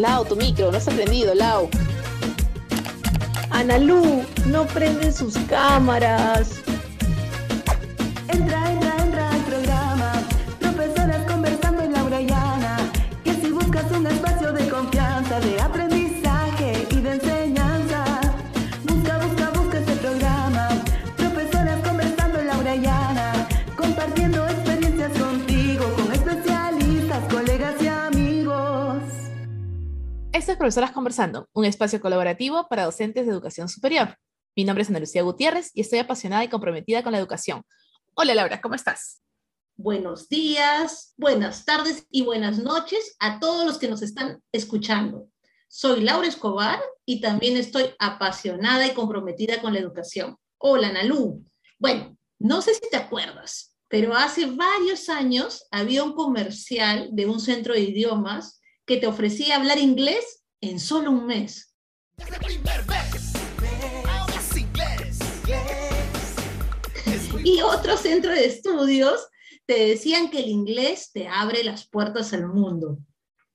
Lau, tu micro, no has aprendido, Lau. Analú, no prenden sus cámaras. Profesoras Conversando, un espacio colaborativo para docentes de educación superior. Mi nombre es Ana Lucía Gutiérrez y estoy apasionada y comprometida con la educación. Hola Laura, ¿cómo estás? Buenos días, buenas tardes y buenas noches a todos los que nos están escuchando. Soy Laura Escobar y también estoy apasionada y comprometida con la educación. Hola Nalú. Bueno, no sé si te acuerdas, pero hace varios años había un comercial de un centro de idiomas que te ofrecía hablar inglés en solo un mes. Y otro centro de estudios te decían que el inglés te abre las puertas al mundo.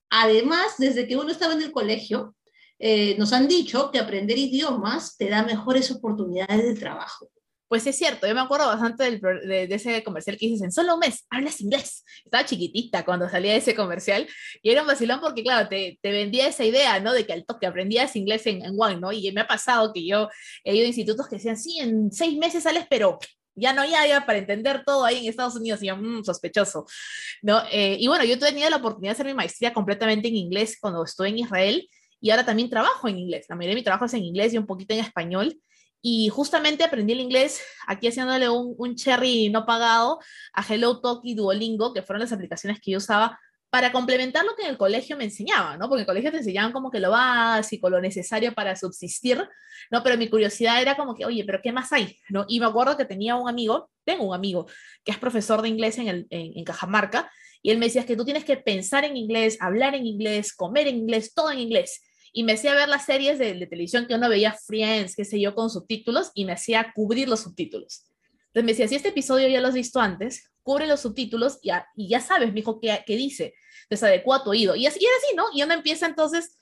Además, desde que uno estaba en el colegio, eh, nos han dicho que aprender idiomas te da mejores oportunidades de trabajo. Pues es cierto, yo me acuerdo bastante del de, de ese comercial que dices, en solo un mes hablas inglés. Estaba chiquitita cuando salía ese comercial y era un vacilón porque, claro, te, te vendía esa idea, ¿no? De que al toque aprendías inglés en, en One, ¿no? Y me ha pasado que yo he ido a institutos que decían, sí, en seis meses sales, pero ya no hay ya para entender todo ahí en Estados Unidos. Y yo, "Mm, sospechoso, ¿no? Eh, y bueno, yo tenía la oportunidad de hacer mi maestría completamente en inglés cuando estuve en Israel y ahora también trabajo en inglés. La mayoría de mi trabajo es en inglés y un poquito en español. Y justamente aprendí el inglés aquí haciéndole un, un cherry no pagado a Hello Talk y Duolingo, que fueron las aplicaciones que yo usaba para complementar lo que en el colegio me enseñaban, ¿no? Porque en el colegio te enseñaban como que lo básico, lo necesario para subsistir, ¿no? Pero mi curiosidad era como que, oye, ¿pero qué más hay? ¿no? Y me acuerdo que tenía un amigo, tengo un amigo, que es profesor de inglés en, el, en, Cajamarca, y él me decía "Es que tú tienes que pensar en inglés, hablar en inglés, comer en inglés, todo en inglés y me hacía ver las series de, de, televisión que uno veía Friends, qué sé yo, con subtítulos y me hacía cubrir los subtítulos. Entonces me decía, si este episodio ya lo has visto antes, cubre los subtítulos y ya, y ya sabes, mijo, qué, qué dice. Entonces tu oído. Y, así, y era así, ¿no? Y uno empieza entonces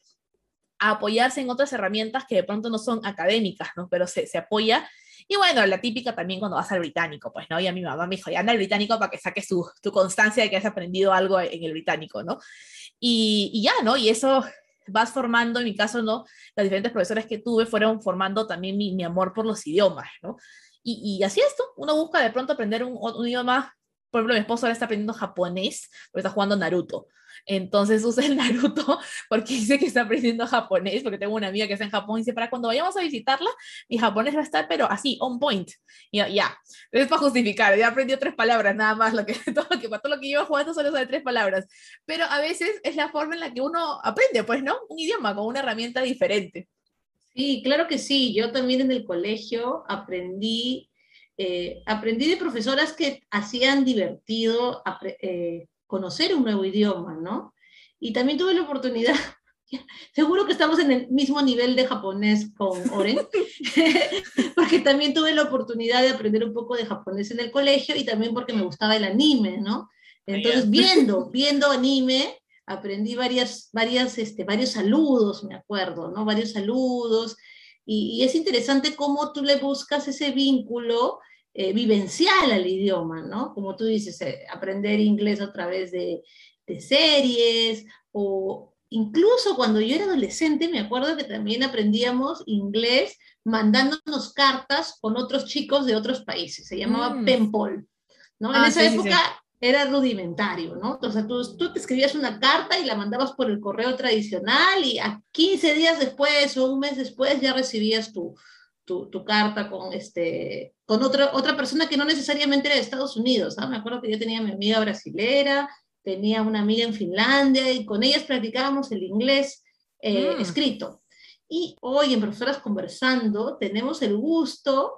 a apoyarse en otras herramientas que de pronto no son académicas, ¿no? Pero se, se apoya. Y bueno, la típica también cuando vas al británico, pues, ¿no? Y a mi mamá me dijo, ya anda al británico para que saques tu, tu constancia de que has aprendido algo en el británico, ¿no? Y, y ya, ¿no? Y eso vas formando, en mi caso, ¿no? Las diferentes profesores que tuve fueron formando también mi, mi amor por los idiomas, ¿no? Y, y, así es, ¿no? Uno busca de pronto aprender un, un, idioma, por ejemplo, mi esposo ahora está aprendiendo japonés, porque está jugando Naruto. Entonces usa el Naruto porque dice que está aprendiendo japonés, porque tengo una amiga que está en Japón y dice, para cuando vayamos a visitarla, mi japonés va a estar, pero así, on point. Y ya, es para justificar, ya aprendió tres palabras, nada más, lo que, todo, lo que, todo lo que llevo jugando solo sabe tres palabras. Pero a veces es la forma en la que uno aprende, pues, ¿no? Un idioma con una herramienta diferente. Sí, claro que sí. Yo también en el colegio aprendí, eh, aprendí de profesoras que hacían divertido eh, conocer un nuevo idioma, ¿no? Y también tuve la oportunidad, seguro que estamos en el mismo nivel de japonés con Oren, porque también tuve la oportunidad de aprender un poco de japonés en el colegio y también porque me gustaba el anime, ¿no? Entonces, viendo, viendo anime, aprendí varias, varias, este, varios saludos, me acuerdo, ¿no? Varios saludos. Y, y es interesante cómo tú le buscas ese vínculo eh, vivencial al idioma, ¿no? Como tú dices, eh, aprender inglés a través de, de, series o incluso cuando yo era adolescente, me acuerdo que también aprendíamos inglés mandándonos cartas con otros chicos de otros países. Se llamaba mm. penpal, ¿no? Ah, en esa sí, época... Sí, sí era rudimentario, ¿no? O sea, tú, tú, te escribías una carta y la mandabas por el correo tradicional y a 15 días después o un mes después ya recibías tu, tu, tu carta con, este, con otra, otra persona que no necesariamente era de Estados Unidos. ¿no? Me acuerdo que yo tenía mi amiga brasilera, tenía una amiga en Finlandia y con ellas practicábamos el inglés eh, mm. escrito. Y hoy en Profesoras Conversando tenemos el gusto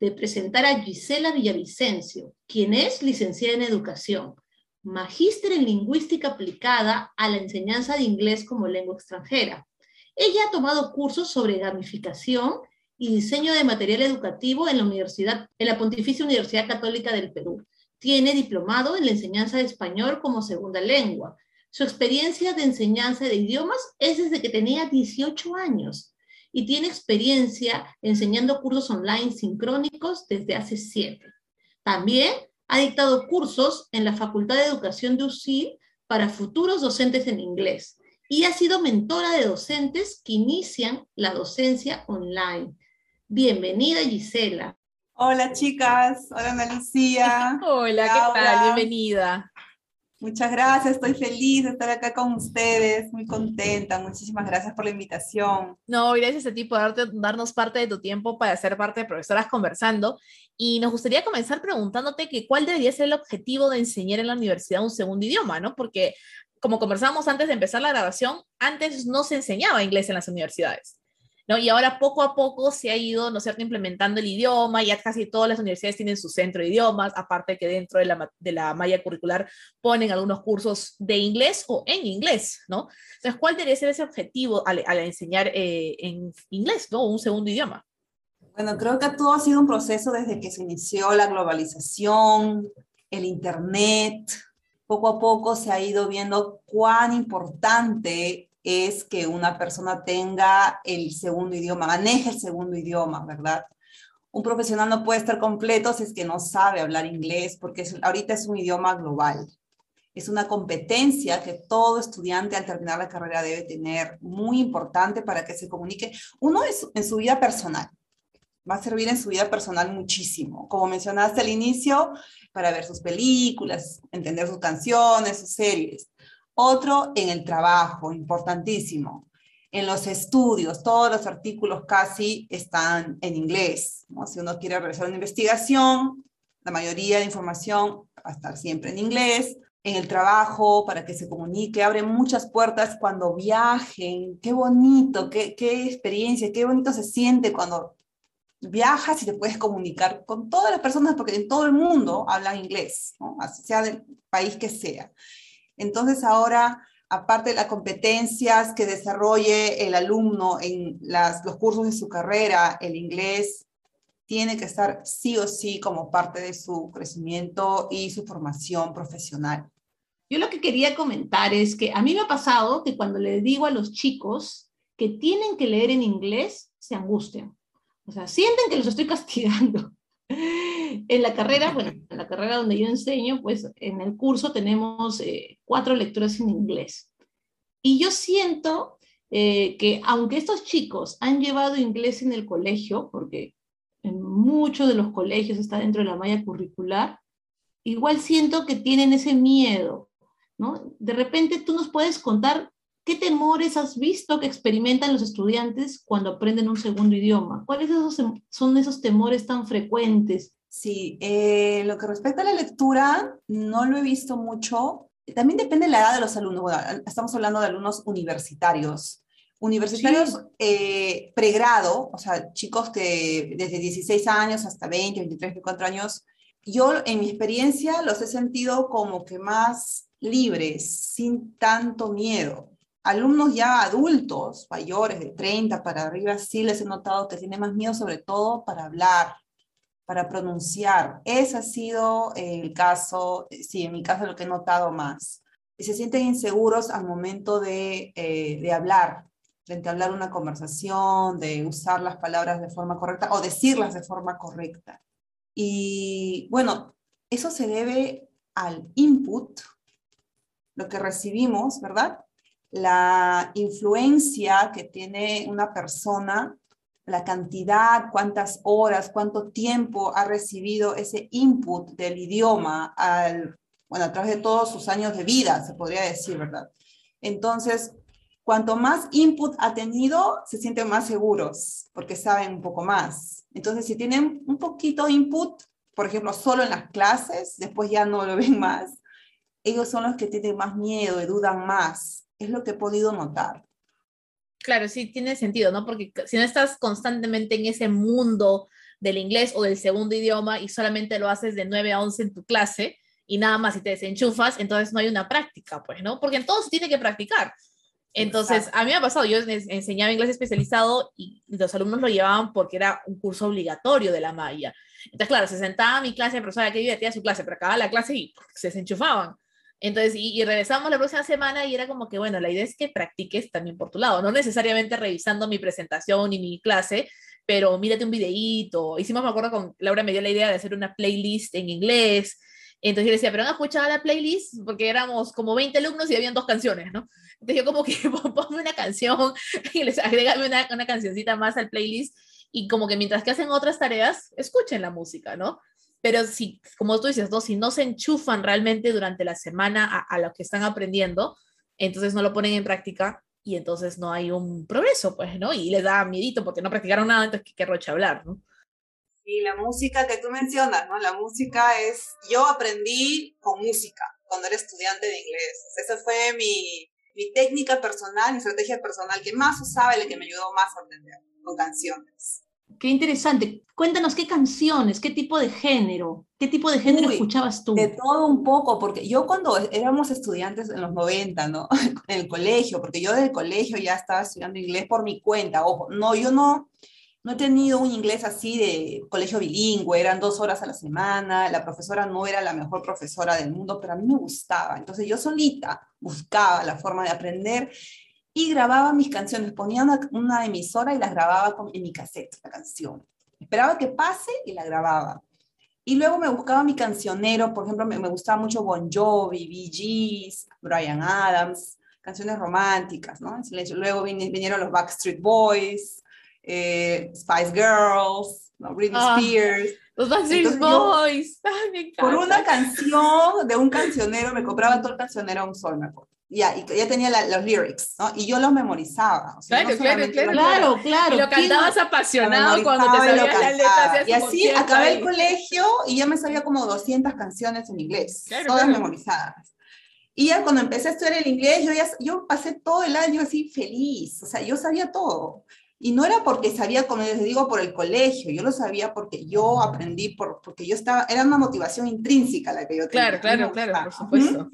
de presentar a Gisela Villavicencio, quien es licenciada en educación, magíster en lingüística aplicada a la enseñanza de inglés como lengua extranjera. Ella ha tomado cursos sobre gamificación y diseño de material educativo en la, universidad, en la Pontificia Universidad Católica del Perú. Tiene diplomado en la enseñanza de español como segunda lengua, Su experiencia de enseñanza de idiomas es desde que tenía 18 años y tiene experiencia enseñando cursos online sincrónicos desde hace 7. También ha dictado cursos en la Facultad de Educación de UCI para futuros docentes en inglés y ha sido mentora de docentes que inician la docencia online. Bienvenida, Gisela. Hola, chicas. Hola, Ana Lucía. Hola, ¿qué Laura. tal? Bienvenida. Muchas gracias. Estoy feliz de estar acá con ustedes. Muy contenta. Muchísimas gracias por la invitación. No, gracias a ti por darte- darnos parte de tu tiempo para ser parte de Profesoras Conversando. Y nos gustaría comenzar preguntándote que cuál debería ser el objetivo de enseñar en la universidad un segundo idioma, ¿no? Porque como conversábamos antes de empezar la grabación, antes no se enseñaba inglés en las universidades. ¿No? Y ahora poco a poco se ha ido, ¿no es cierto?, implementando el idioma, ya casi todas las universidades tienen su centro de idiomas, aparte que dentro de la, de la malla curricular ponen algunos cursos de inglés o en inglés, ¿no? Entonces, ¿cuál debería ser ese objetivo al, al enseñar eh, en inglés, ¿no? Un segundo idioma. Bueno, creo que todo ha sido un proceso desde que se inició la globalización, el Internet. Poco a poco se ha ido viendo cuán importante es que una persona tenga el segundo idioma, maneje el segundo idioma, ¿verdad? Un profesional no puede estar completo si es que no sabe hablar inglés, porque es- ahorita es un idioma global. Es una competencia que todo estudiante al terminar la carrera debe tener, muy importante para que se comunique. Uno es en su vida personal, va a servir en su vida personal muchísimo. Como mencionaste al inicio, para ver sus películas, entender sus canciones, sus series. Otro en el trabajo, importantísimo. En los estudios, todos los artículos casi están en inglés. ¿no? Si uno quiere realizar una investigación, la mayoría de información va a estar siempre en inglés. En el trabajo, para que se comunique, abre muchas puertas cuando viajen. Qué bonito, qué, qué experiencia, qué bonito se siente cuando viajas y te puedes comunicar con todas las personas, porque en todo el mundo hablan inglés, ¿no? sea del país que sea. Entonces ahora, aparte de las competencias que desarrolle el alumno en las, los cursos de su carrera, el inglés tiene que estar sí o sí como parte de su crecimiento y su formación profesional. Yo lo que quería comentar es que a mí me ha pasado que cuando le digo a los chicos que tienen que leer en inglés, se angustian. O sea, sienten que los estoy castigando. En la carrera, bueno, en la carrera donde yo enseño, pues en el curso tenemos eh, cuatro lecturas en inglés. Y yo siento eh, que aunque estos chicos han llevado inglés en el colegio, porque en muchos de los colegios está dentro de la malla curricular, igual siento que tienen ese miedo, ¿no? De repente tú nos puedes contar qué temores has visto que experimentan los estudiantes cuando aprenden un segundo idioma. ¿Cuáles son esos temores tan frecuentes? Sí, eh, lo que respecta a la lectura, no lo he visto mucho. También depende de la edad de los alumnos. Bueno, estamos hablando de alumnos universitarios. Universitarios Sí. eh, pregrado, o sea, chicos que desde 16 años hasta 20, 23, 24 años, yo en mi experiencia los he sentido como que más libres, sin tanto miedo. Alumnos ya adultos, mayores de 30 para arriba, sí les he notado que tienen más miedo sobre todo para hablar, para pronunciar. Ese ha sido el caso, eh, sí, en mi caso lo que he notado más. Y se sienten inseguros al momento de, eh, de hablar, de entablar una conversación, de usar las palabras de forma correcta o decirlas de forma correcta. Y bueno, eso se debe al input, lo que recibimos, ¿verdad? La influencia que tiene una persona la cantidad, cuántas horas, cuánto tiempo ha recibido ese input del idioma al, bueno, a través de todos sus años de vida, se podría decir, ¿verdad? Entonces, cuanto más input ha tenido, se sienten más seguros porque saben un poco más. Entonces, si tienen un poquito input, por ejemplo, solo en las clases, después ya no lo ven más, ellos son los que tienen más miedo y dudan más. Es lo que he podido notar. Claro, sí tiene sentido, ¿no? Porque si no estás constantemente en ese mundo del inglés o del segundo idioma y solamente lo haces de 9 a 11 en tu clase y nada más y te desenchufas, entonces no hay una práctica, pues, ¿no? Porque en todo se tiene que practicar. Entonces, Exacto. a mí me ha pasado, yo ens- enseñaba inglés especializado y los alumnos lo llevaban porque era un curso obligatorio de la malla. Entonces, claro, se sentaba a mi clase, profesora, que divertía su clase, pero acababa la clase y se desenchufaban. Entonces, y, y regresamos la próxima semana y era como que, bueno, la idea es que practiques también por tu lado, no necesariamente revisando mi presentación y mi clase, pero mírate un videíto. Hicimos, me acuerdo, con Laura me dio la idea de hacer una playlist en inglés. Entonces yo decía, pero han escuchado la playlist, porque éramos como 20 alumnos y habían dos canciones, ¿no? Entonces yo como que ponme una canción y les agrégame una, una cancioncita más al playlist y como que mientras que hacen otras tareas, escuchen la música, ¿no? Pero si, como tú dices, ¿no? si no se enchufan realmente durante la semana a, a lo que están aprendiendo, entonces no lo ponen en práctica y entonces no hay un progreso, pues, ¿no? Y les da miedito porque no practicaron nada, entonces qué roche hablar, ¿no? Y la música que tú mencionas, ¿no? La música es, yo aprendí con música cuando era estudiante de inglés. Esa fue mi, mi técnica personal, mi estrategia personal que más usaba y la que me ayudó más a aprender con canciones. Qué interesante. Cuéntanos qué canciones, qué tipo de género, qué tipo de género Uy, escuchabas tú. De todo un poco, porque yo cuando éramos estudiantes en los 90, ¿no? En el colegio, porque yo del colegio ya estaba estudiando inglés por mi cuenta, ojo, no, yo no, no he tenido un inglés así de colegio bilingüe, eran dos horas a la semana, la profesora no era la mejor profesora del mundo, pero a mí me gustaba, entonces yo solita buscaba la forma de aprender y grababa mis canciones, ponía una, una emisora y las grababa con, en mi cassette, la canción. Esperaba que pase y la grababa. Y luego me buscaba mi cancionero, por ejemplo, me, me gustaba mucho Bon Jovi, Bee Gees, Brian Adams, canciones románticas, ¿no? Luego vin- vinieron los Backstreet Boys, eh, Spice Girls, ¿no? Britney Ah, Spears. Los Backstreet Entonces yo- Boys. Ay, me encanta. Por una canción de un cancionero, me compraba todo el cancionero a un sol, me acuerdo. Ya, y ya tenía la- los lyrics, ¿no? Y yo los memorizaba. o sea, Claro, no claro, claro, Claro, claro. Y lo ¿quién no- cantabas apasionado cuando te sabías la letra. cantaba. hacías Y así acabé ahí. el colegio y ya me sabía como 200 canciones en inglés, Claro, todas claro. memorizadas. Y ya cuando empecé a estudiar el inglés, yo, ya, yo pasé todo el año así feliz, o sea, yo sabía todo. Y no era porque sabía, como les digo, por el colegio, yo lo sabía porque yo aprendí, por, porque yo estaba, era una motivación intrínseca la que yo tenía. Claro, claro, claro, por supuesto. Ujú.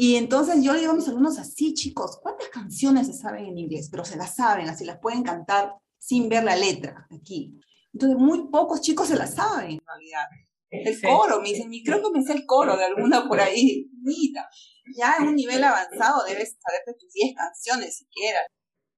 Y entonces yo le digo a mis alumnos así, chicos, ¿cuántas canciones se saben en inglés? Pero se las saben, así las pueden cantar sin ver la letra aquí. Entonces muy pocos chicos se las saben en realidad. El coro, me dicen, "Y creo que me sé el coro de alguna por ahí. Ya en un nivel avanzado debes saberte tus 10 canciones siquiera.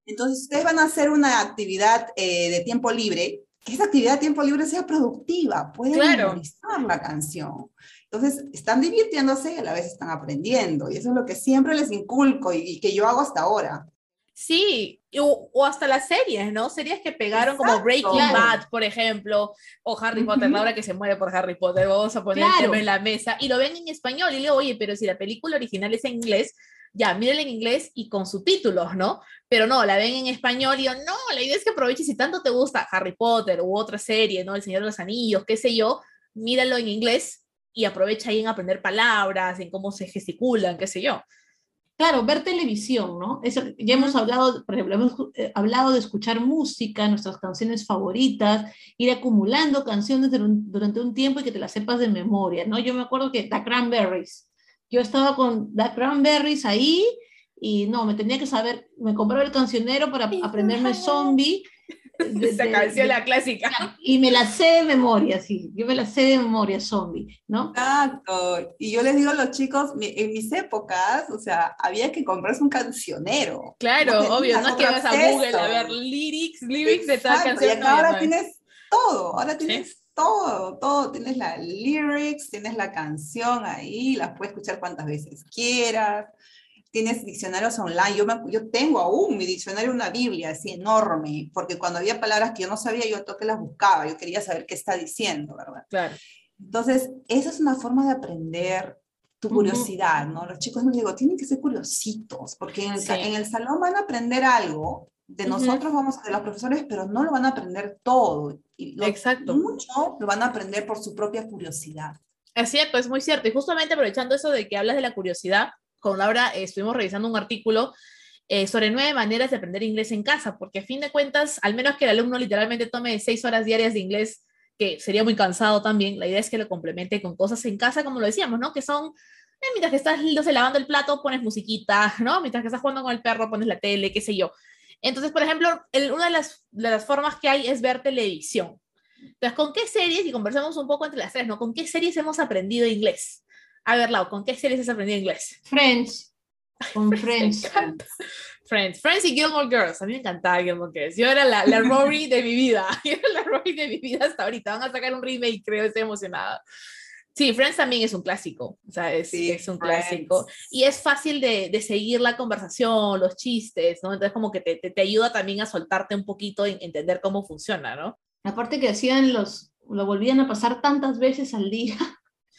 Entonces ustedes van a hacer una actividad eh, de tiempo libre, que esa actividad de tiempo libre sea productiva, pueden Claro. memorizar la canción. Entonces, están divirtiéndose y a la vez están aprendiendo. Y eso es lo que siempre les inculco y, y que yo hago hasta ahora. Sí, o, o hasta las series, ¿no? Series que pegaron como Exacto. Breaking Claro. Bad, por ejemplo, o Harry Potter, Ujú. Laura que se muere por Harry Potter, vamos a poner el Claro. tema en la mesa, y lo ven en español, y le digo, oye, pero si la película original es en inglés, ya, mírenla en inglés y con subtítulos, ¿no? Pero no, la ven en español y yo, no, la idea es que aproveches si tanto te gusta Harry Potter u otra serie, ¿no? El Señor de los Anillos, qué sé yo, míralo en inglés y aprovecha ahí en aprender palabras, en cómo se gesticulan, qué sé yo. Claro, ver televisión, ¿no? Eso, ya hemos hablado, por ejemplo, hemos eh, hablado de escuchar música, nuestras canciones favoritas, ir acumulando canciones durante, durante un tiempo y que te las sepas de memoria, ¿no? Yo me acuerdo que The Cranberries, yo estaba con The Cranberries ahí y no, me tenía que saber, me compraba el cancionero para aprenderme Zombie. De- Esa canción, de- la clásica. y me la sé de memoria, sí, yo me la sé de memoria, Zombie, ¿no? Exacto. Y yo les digo a los chicos, en mis épocas, o sea, había que comprarse un cancionero. Claro, No obvio, no es que vas a Google a ver lyrics, lyrics de tal Exacto, canción. Y acá no, ya ahora tienes todo, ahora tienes todo, todo. Tienes la lyrics, tienes la canción ahí, las puedes escuchar cuantas veces quieras. Tienes diccionarios online. Yo, me- yo tengo aún mi diccionario, una Biblia así enorme, porque cuando había palabras que yo no sabía, yo toque las buscaba. Yo quería saber qué está diciendo, ¿verdad? Claro. Entonces, esa es una forma de aprender tu curiosidad, ¿no? Los chicos, me digo, tienen que ser curiositos, porque en el, Sí. en el salón van a aprender algo de nosotros, vamos, de los profesores, pero no lo van a aprender todo. Y lo- Exacto. Mucho lo van a aprender por su propia curiosidad. Es cierto, es muy cierto. Y justamente aprovechando eso de que hablas de la curiosidad, con Laura eh, estuvimos revisando un artículo eh, sobre nueve maneras de aprender inglés en casa, porque a fin de cuentas, al menos que el alumno literalmente tome seis horas diarias de inglés, que sería muy cansado también, la idea es que lo complemente con cosas en casa, como lo decíamos, ¿no? Que son, eh, mientras que estás no sé, lavando el plato, pones musiquita, ¿no? Mientras que estás jugando con el perro, pones la tele, qué sé yo. Entonces, por ejemplo, una de las, de las formas que hay es ver televisión. Entonces, ¿con qué series, y conversamos un poco entre las tres, ¿no? ¿Con qué series hemos aprendido inglés? A ver, Lau, ¿con qué series has aprendido inglés? Friends. Con Friends. Friends, Friends y Gilmore Girls. A mí me encantaba Gilmore Girls. Yo era la, la Rory de mi vida. Yo era la Rory de mi vida hasta ahorita. Van a sacar un remake, creo, estoy emocionada. Sí, Friends también es un clásico, o sea, es, Sí, es un Friends. clásico. Y es fácil de, de seguir la conversación, los chistes, ¿no? Entonces como que te, te, te ayuda también a soltarte un poquito y entender cómo funciona, ¿no? Aparte que hacían los, lo volvían a pasar tantas veces al día.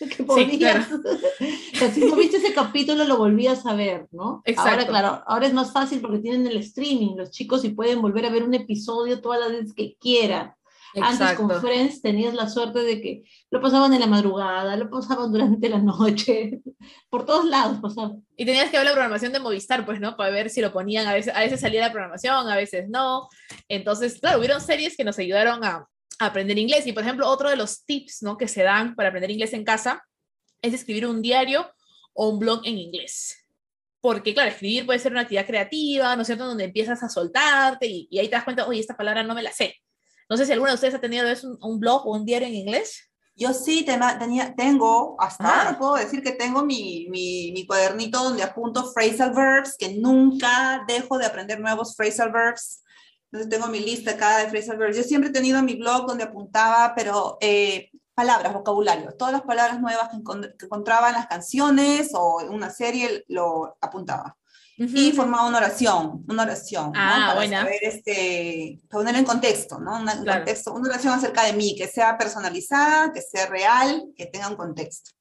Que Sí, podías, o sea, si no viste ese capítulo, lo volvías a ver, ¿no? Ahora, Exacto. claro, ahora es más fácil porque tienen el streaming, los chicos, y pueden volver a ver un episodio todas las veces que quieran. Antes con Friends tenías la suerte de que lo pasaban en la madrugada, lo pasaban durante la noche, por todos lados pasaban. Y tenías que ver la programación de Movistar, pues, ¿no? Para ver si lo ponían, a veces, a veces salía la programación, a veces no. Entonces, claro, hubieron series que nos ayudaron a aprender inglés. Y, por ejemplo, otro de los tips, ¿no? Que se dan para aprender inglés en casa es escribir un diario o un blog en inglés. Porque, claro, escribir puede ser una actividad creativa, ¿no es cierto? Donde empiezas a soltarte y, y ahí te das cuenta, oye, esta palabra no me la sé. No sé si alguno de ustedes ha tenido un, un blog o un diario en inglés. Yo sí tenía, tengo, hasta Ah. ahora puedo decir que tengo mi, mi, mi cuadernito donde apunto phrasal verbs, que nunca dejo de aprender nuevos phrasal verbs. Entonces tengo mi lista acá de phrasal verbs. Yo siempre he tenido mi blog donde apuntaba, pero eh, palabras, vocabulario, todas las palabras nuevas que, encon- que encontraba en las canciones o en una serie lo apuntaba. Y formaba una oración, una oración, ¿no? Ah, para buena. saber, este, para poner en contexto, ¿no? Una, un Claro. contexto, una oración acerca de mí, que sea personalizada, que sea real, que tenga un contexto.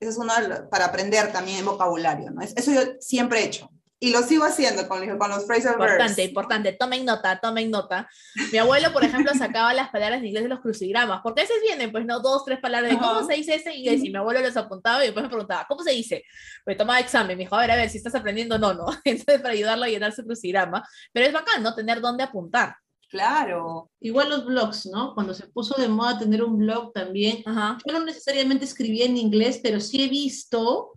Eso es uno para aprender también vocabulario, ¿no? Es- Eso yo siempre he hecho. Y lo sigo haciendo con, los- con los phrasal verbs. Importante, importante. Tomen nota, tomen nota. Mi abuelo, por ejemplo, sacaba las palabras en inglés de los crucigramas, porque a veces vienen, pues, ¿no? Dos, tres palabras de cómo Ajá. se dice esto en inglés, y mi abuelo los apuntaba y después me preguntaba, ¿cómo se dice? Pues tomaba examen, me dijo, a ver, a ver, si estás aprendiendo o no, ¿no? Entonces, para ayudarlo a llenar su crucigrama. Pero es bacán, ¿no? Tener dónde apuntar. Claro. Igual los blogs, ¿no? Cuando se puso de moda tener un blog también, Ajá. yo no necesariamente escribía en inglés, pero sí he visto,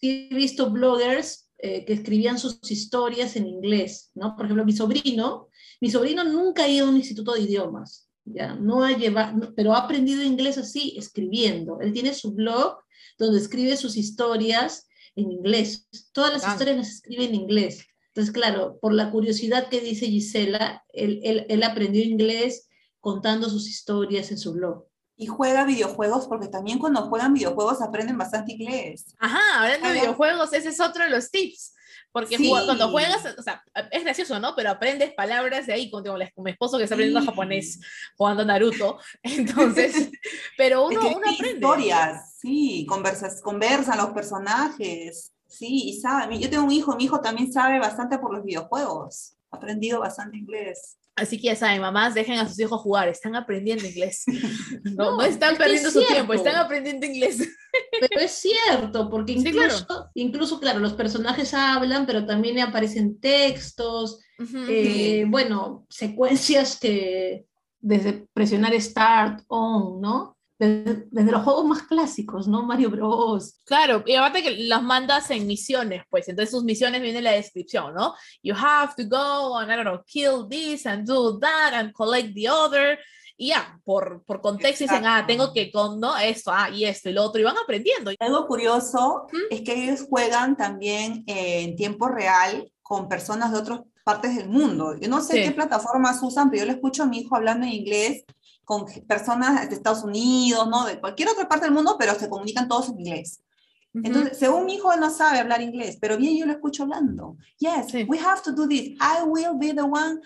sí he visto bloggers eh, que escribían sus historias en inglés, ¿no? Por ejemplo, mi sobrino, mi sobrino nunca ha ido a un instituto de idiomas, ¿ya? No ha llevado, pero ha aprendido inglés así, escribiendo. Él tiene su blog donde escribe sus historias en inglés. Todas las Bacán. historias las escribe en inglés. Entonces, claro, por la curiosidad que dice Gisela, él, él, él aprendió inglés contando sus historias en su blog. Y juega videojuegos, porque también cuando juegan videojuegos aprenden bastante inglés. Ajá, hablando de videojuegos, ese es otro de los tips. Porque Sí. cuando juegas, o sea, es gracioso, ¿no? Pero aprendes palabras de ahí, como, mi esposo que está aprendiendo Sí. japonés jugando Naruto. Entonces, pero uno, Escribir uno aprende. historias, sí, conversas, conversan los personajes, sí, y sabe. Yo tengo un hijo, mi hijo también sabe bastante por los videojuegos. Ha aprendido bastante inglés. Así que ya saben, mamás, dejen a sus hijos jugar, están aprendiendo inglés. No, no, No, están es perdiendo es su tiempo, están aprendiendo inglés. Pero es cierto, porque Sí, incluso, claro. incluso, claro, los personajes hablan, pero también aparecen textos, eh, bueno, secuencias que desde presionar Start, On, ¿no? Desde, desde los juegos más clásicos, ¿no? Mario Bros. Claro, y aparte que las mandas en misiones, pues, entonces sus misiones viene en la descripción, ¿no? You have to go and, I don't know, kill this and do that and collect the other. Y ya, por, por contexto dicen, ah, Exacto. tengo que con, ¿no? Esto, ah, y esto, y lo otro, y van aprendiendo. Algo curioso Ujú. es que ellos juegan también eh, en tiempo real con personas de otras partes del mundo. Yo no sé Sí. qué plataformas usan, pero yo le escucho a mi hijo hablando en inglés con personas de Estados Unidos, ¿no? De cualquier otra parte del mundo, pero se comunican todos en inglés. Entonces, según mi hijo, él no sabe hablar inglés, pero bien yo lo escucho hablando. Yes, Sí. we have to do this. I will be the one.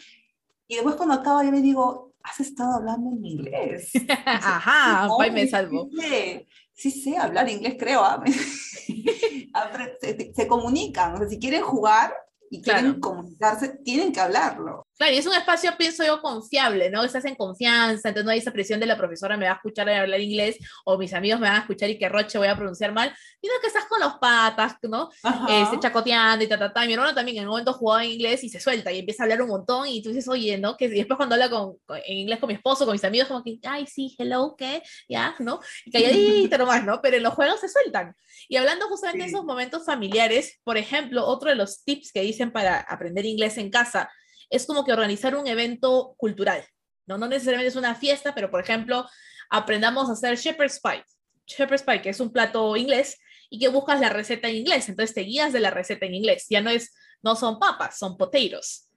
Y después cuando acaba, yo le digo, has estado hablando en inglés. Ajá, No, me salvo. sé, Sí sé hablar inglés, creo. Apre- se, se comunican. O sea, si quieren jugar y quieren Claro. comunicarse, tienen que hablarlo. Claro, y es un espacio, pienso yo, confiable, ¿no? Estás en confianza, entonces no hay esa presión de la profesora me va a escuchar hablar inglés o mis amigos me van a escuchar y que roche voy a pronunciar mal, sino que estás con los patas, ¿no? este, chacoteando y ta, ta, ta. Mi hermano también en un momento jugaba en inglés y se suelta y empieza a hablar un montón y tú dices, oye, ¿no? Que y después cuando habla con, con- en inglés con mi esposo, con mis amigos, como que, ay, sí, hello, ¿qué? Ya, ¿no? Y calladito nomás, ¿no? Pero en los juegos se sueltan. Y hablando justamente de Sí. esos momentos familiares, por ejemplo, otro de los tips que dicen para aprender inglés en casa es como que organizar un evento cultural, ¿no? No necesariamente es una fiesta, pero por ejemplo, aprendamos a hacer shepherd's pie. Shepherd's pie, que es un plato inglés, y que buscas la receta en inglés. Entonces te guías de la receta en inglés. Ya no es, no son papas, son potatoes.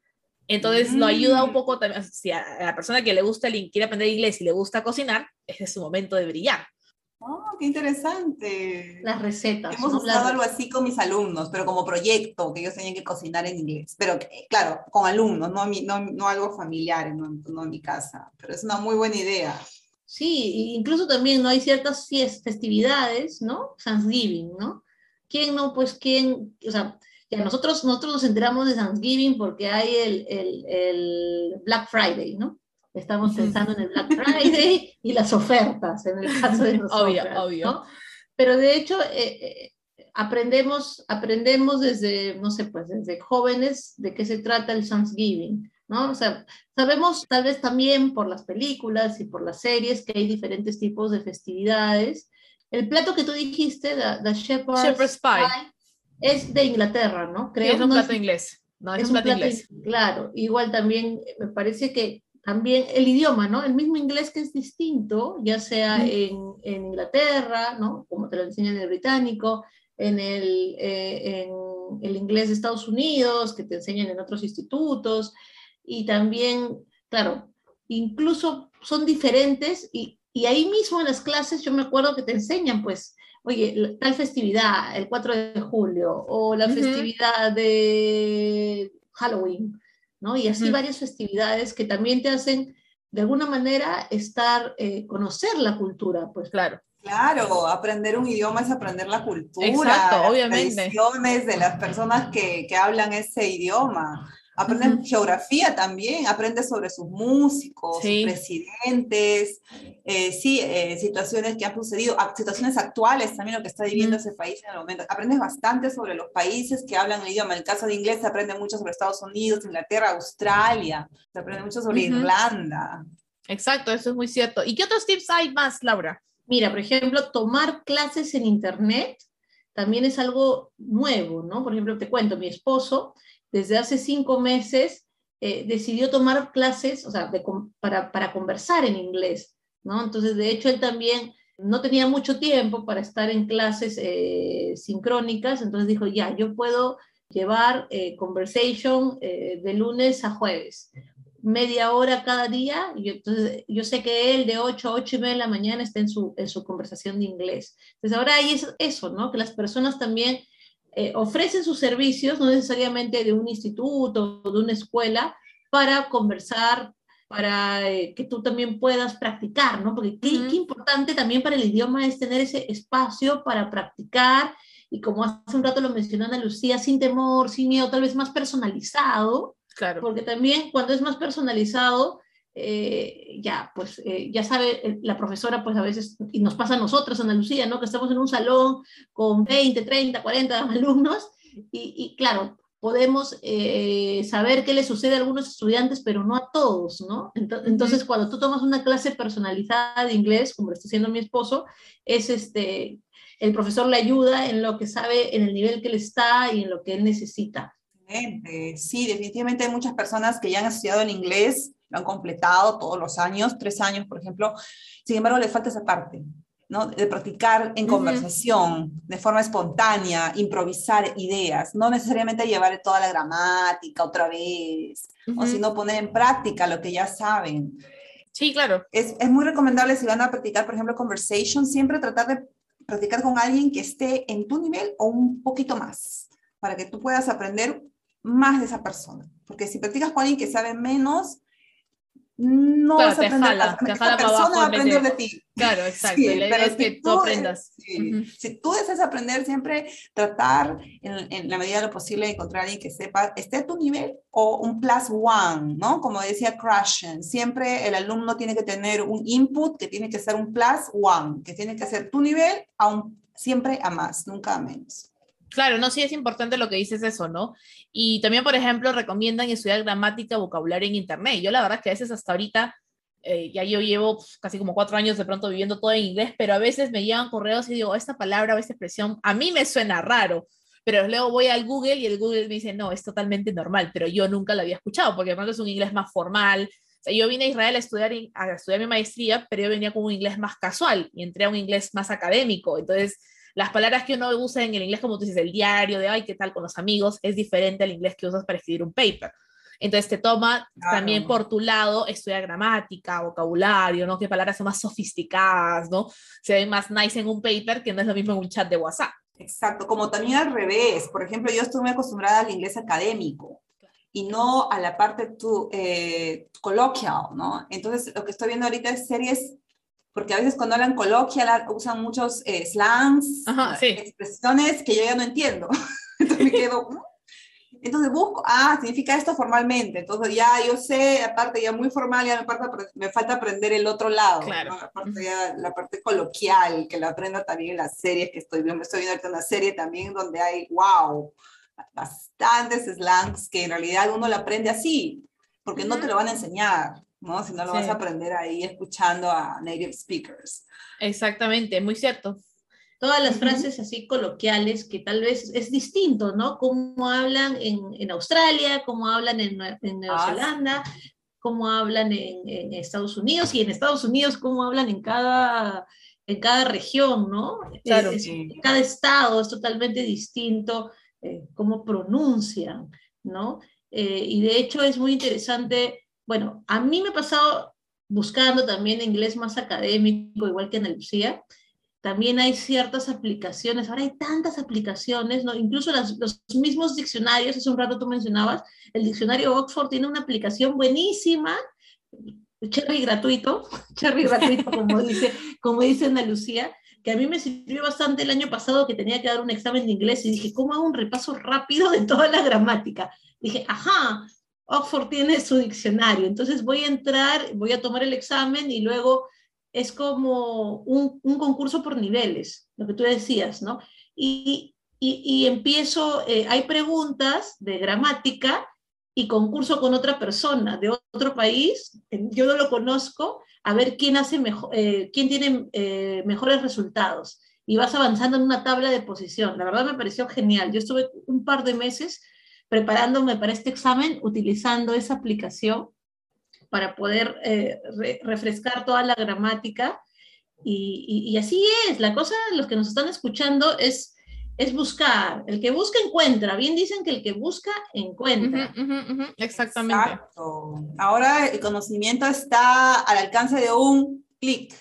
Entonces lo ayuda un Mm. poco también, si a la persona que le gusta, el- quiere aprender inglés y le gusta cocinar, ese es su momento de brillar. Oh, qué interesante. Las recetas. Hemos ¿no? usado algo así con mis alumnos, pero como proyecto, que ellos tenían que cocinar en inglés. Pero eh, claro, con alumnos, no, no, no algo familiar, no, no en mi casa. Pero es una muy buena idea. Sí, incluso también no hay ciertas festividades, ¿no? Thanksgiving, ¿no? ¿Quién no? Pues quién, o sea, ya nosotros, nosotros nos enteramos de Thanksgiving porque hay el, el, el Black Friday, ¿no? Estamos pensando en el Black Friday y las ofertas, en el caso de nosotros. Obvio, obvio. ¿no? Pero de hecho, eh, eh, aprendemos, aprendemos desde, no sé, pues desde jóvenes de qué se trata el Thanksgiving, ¿no? O sea, sabemos tal vez también por las películas y por las series que hay diferentes tipos de festividades. El plato que tú dijiste, the, the Shepherd's, Shepherd's pie. pie, es de Inglaterra, ¿no? Sí, Creo es un no plato inglés. No, es, es un plato inglés. in- Claro, igual también me parece que también el idioma, ¿no? El mismo inglés que es distinto, ya sea en, en Inglaterra, ¿no? Como te lo enseñan en el británico, en el, eh, en el inglés de Estados Unidos, que te enseñan en otros institutos, y también, claro, incluso son diferentes, y, y ahí mismo en las clases yo me acuerdo que te enseñan, pues, oye, tal festividad, el 4 de julio, o la festividad de Halloween, ¿no? Y así varias festividades que también te hacen, de alguna manera, estar, eh, conocer la cultura, pues. Claro. Claro, aprender un idioma es aprender la cultura, Exacto, las obviamente. tradiciones de las personas que, que hablan ese idioma. Aprendes geografía también, aprendes sobre sus músicos, Sí. sus presidentes, eh, sí, eh, situaciones que han sucedido, ac- situaciones actuales también lo que está viviendo ese país en el momento. Aprendes bastante sobre los países que hablan el idioma. En el caso de inglés se aprende mucho sobre Estados Unidos, Inglaterra, Australia, se aprende mucho sobre. Irlanda. Exacto, eso es muy cierto. ¿Y qué otros tips hay más, Laura? Mira, por ejemplo, tomar clases en Internet también es algo nuevo, ¿no? Por ejemplo, te cuento, mi esposo desde hace cinco meses eh, decidió tomar clases, o sea, para, para conversar en inglés, ¿no? Entonces, de hecho, él también no tenía mucho tiempo para estar en clases eh, sincrónicas, entonces dijo, ya, yo puedo llevar eh, conversation eh, de lunes a jueves media hora cada día, y entonces yo sé que él de 8 a 8 y media de la mañana está en su, en su conversación de inglés. Entonces ahora hay eso ¿no? Que las personas también eh, ofrecen sus servicios, no necesariamente de un instituto o de una escuela, para conversar, para eh, que tú también puedas practicar, ¿no? Porque qué, qué importante también para el idioma es tener ese espacio para practicar y como hace un rato lo mencionó Ana Lucía, sin temor, sin miedo, tal vez más personalizado, Claro. porque también cuando es más personalizado, eh, ya, pues eh, ya sabe eh, la profesora, pues a veces, y nos pasa a nosotros, Ana Lucía, ¿no? Que estamos en un salón con 20, 30, 40 alumnos, y, y claro, podemos eh, saber qué le sucede a algunos estudiantes, pero no a todos, ¿no? Ento- Entonces, cuando tú tomas una clase personalizada de inglés, como lo está haciendo mi esposo, es este, el profesor le ayuda en lo que sabe, en el nivel que él está y en lo que él necesita. Sí, definitivamente hay muchas personas que ya han estudiado el inglés, lo han completado todos los años, tres años, por ejemplo. Sin embargo, les falta esa parte, ¿no? De practicar en Ujú. conversación, de forma espontánea, improvisar ideas, no necesariamente llevar toda la gramática otra vez, o Ujú. sino poner en práctica lo que ya saben. Sí, claro. Es, es muy recomendable si van a practicar, por ejemplo, conversation, siempre tratar de practicar con alguien que esté en tu nivel o un poquito más, para que tú puedas aprender más de esa persona. Porque si practicas con alguien que sabe menos, no Claro, vas a aprender. jala, persona va a aprender de- ti. Claro, exacto. Sí, la idea pero es que tú tú, aprendas. sí, Ujú. Si tú deseas aprender, siempre tratar en, en la medida de lo posible de encontrar a alguien que sepa, esté a tu nivel o un plus one, ¿no? Como decía Krashen, siempre el alumno tiene que tener un input que tiene que ser un plus one, que tiene que ser tu nivel a un, siempre a más, nunca a menos. Claro, no, sí es importante lo que dices eso, ¿no? Y también, por ejemplo, recomiendan estudiar gramática, vocabulario en Internet. Yo la verdad que a veces hasta ahorita, eh, ya yo llevo pues, casi como cuatro años de pronto viviendo todo en inglés, pero a veces me llegan correos y digo, esta palabra o esta expresión a mí me suena raro, pero luego voy al Google y el Google me dice, no, es totalmente normal, pero yo nunca lo había escuchado, porque de pronto es un inglés más formal. O sea, yo vine a Israel a estudiar, a estudiar mi maestría, pero yo venía con un inglés más casual y entré a un inglés más académico. Entonces, las palabras que uno usa en el inglés, como tú dices, el diario de, ay, ¿qué tal con los amigos? Es diferente al inglés que usas para escribir un paper. Entonces te toma Claro. también por tu lado estudiar gramática, vocabulario, ¿no? Qué palabras son más sofisticadas, ¿no? Se ven más nice en un paper que no es lo mismo en un chat de WhatsApp. Exacto, como también al revés. Por ejemplo, yo estoy muy acostumbrada al inglés académico y no a la parte tu, eh, coloquial, ¿no? Entonces, lo que estoy viendo ahorita es series, porque a veces cuando hablan coloquial usan muchos eh, slangs, Ajá, sí. expresiones que yo ya no entiendo. Entonces me quedo... ¿mm? Entonces busco, ah, significa esto formalmente. Entonces ya yo sé, aparte ya muy formal, ya me, me falta aprender el otro lado. Claro. ¿no? La, parte ya, la parte coloquial, que la aprenda también en las series que estoy viendo. Estoy viendo ahorita una serie también donde hay, wow, bastantes slangs que en realidad uno la aprende así, porque no te lo van a enseñar, ¿no? Si no lo Sí. vas a aprender ahí escuchando a native speakers. Exactamente, muy cierto. Todas las frases así coloquiales que tal vez es distinto, ¿no? Cómo hablan en, en Australia, cómo hablan en, en Nueva Ah, sí. Zelanda, cómo hablan en, en Estados Unidos y en Estados Unidos cómo hablan en cada, en cada región, ¿no? Claro. Es- Sí. cada estado es totalmente distinto, eh, cómo pronuncian, ¿no? Eh, y de hecho es muy interesante, bueno, a mí me ha pasado buscando también inglés más académico, igual que Ana Lucía, también hay ciertas aplicaciones, ahora hay tantas aplicaciones, ¿no? incluso los mismos diccionarios, hace un rato tú mencionabas, el diccionario Oxford tiene una aplicación buenísima, cherry gratuito, cherry gratuito, como dice, como dice Ana Lucía, que a mí me sirvió bastante el año pasado que tenía que dar un examen de inglés y dije, ¿cómo hago un repaso rápido de toda la gramática? Dije, ajá, Oxford tiene su diccionario, entonces voy a entrar, voy a tomar el examen y luego es como un, un concurso por niveles, lo que tú decías, ¿no? Y, y, y empiezo, eh, hay preguntas de gramática y concurso con otra persona de otro país, yo no lo conozco, a ver quién hace mejor, eh, quién tiene eh, mejores resultados. Y vas avanzando en una tabla de posición. La verdad me pareció genial. Yo estuve un par de meses preparándome para este examen utilizando esa aplicación para poder eh, re- refrescar toda la gramática. Y, y- y así es, la cosa, los que nos están escuchando, es, es buscar. El que busca encuentra. Bien dicen que el que busca encuentra. Exactamente. Exacto. Ahora el conocimiento está al alcance de un clic.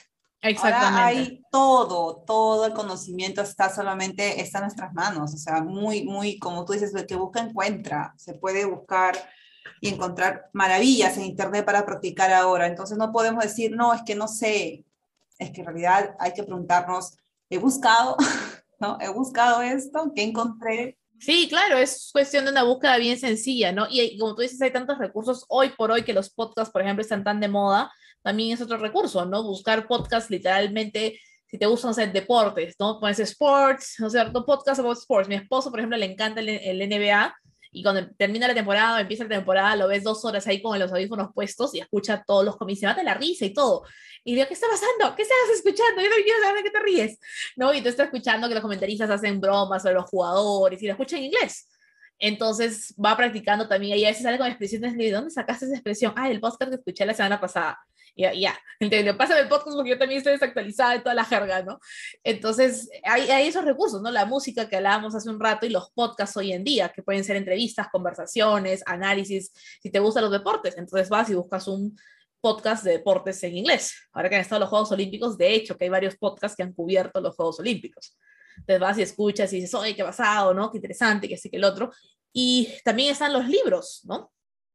Ahora Exactamente. hay todo, todo el conocimiento está solamente, está en nuestras manos. O sea, muy, muy, como tú dices, el que busca encuentra. Se puede buscar y encontrar maravillas en Internet para practicar ahora. Entonces no podemos decir, no, es que no sé. Es que en realidad hay que preguntarnos, he buscado, ¿no? He buscado esto, ¿qué encontré? Sí, claro, es cuestión de una búsqueda bien sencilla, ¿no? Y, y como tú dices, hay tantos recursos hoy por hoy que los podcasts, por ejemplo, están tan de moda, también es otro recurso, ¿no? Buscar podcasts literalmente, si te gustan, o sea, deportes, ¿no? Pones sports, ¿no es cierto? Podcast about sports. Mi esposo, por ejemplo, le encanta el, el NBA y cuando termina la temporada, empieza la temporada, lo ves dos horas ahí con los audífonos puestos y escucha todos los comienzos, se mata la risa y todo. Y digo, ¿qué está pasando? ¿Qué estás escuchando? Yo no quiero saber de qué te ríes. ¿no? Y tú estás escuchando que los comentaristas hacen bromas sobre los jugadores y lo escuchan en inglés. Entonces va practicando también y a veces sale con expresiones de ¿dónde sacaste esa expresión? Ah, el podcast que escuché la semana pasada. Ya, ya. Entonces, pásame el podcast porque yo también estoy desactualizada de toda la jerga, ¿no? Entonces, hay, hay esos recursos, ¿no? La música que hablábamos hace un rato y los podcasts hoy en día, que pueden ser entrevistas, conversaciones, análisis, si te gustan los deportes. Entonces vas y buscas un podcast de deportes en inglés. Ahora que han estado los Juegos Olímpicos, de hecho, que hay varios podcasts que han cubierto los Juegos Olímpicos. Entonces vas y escuchas y dices, oye, qué pasado, ¿no? Qué interesante, que sí, que el otro. Y también están los libros, ¿no?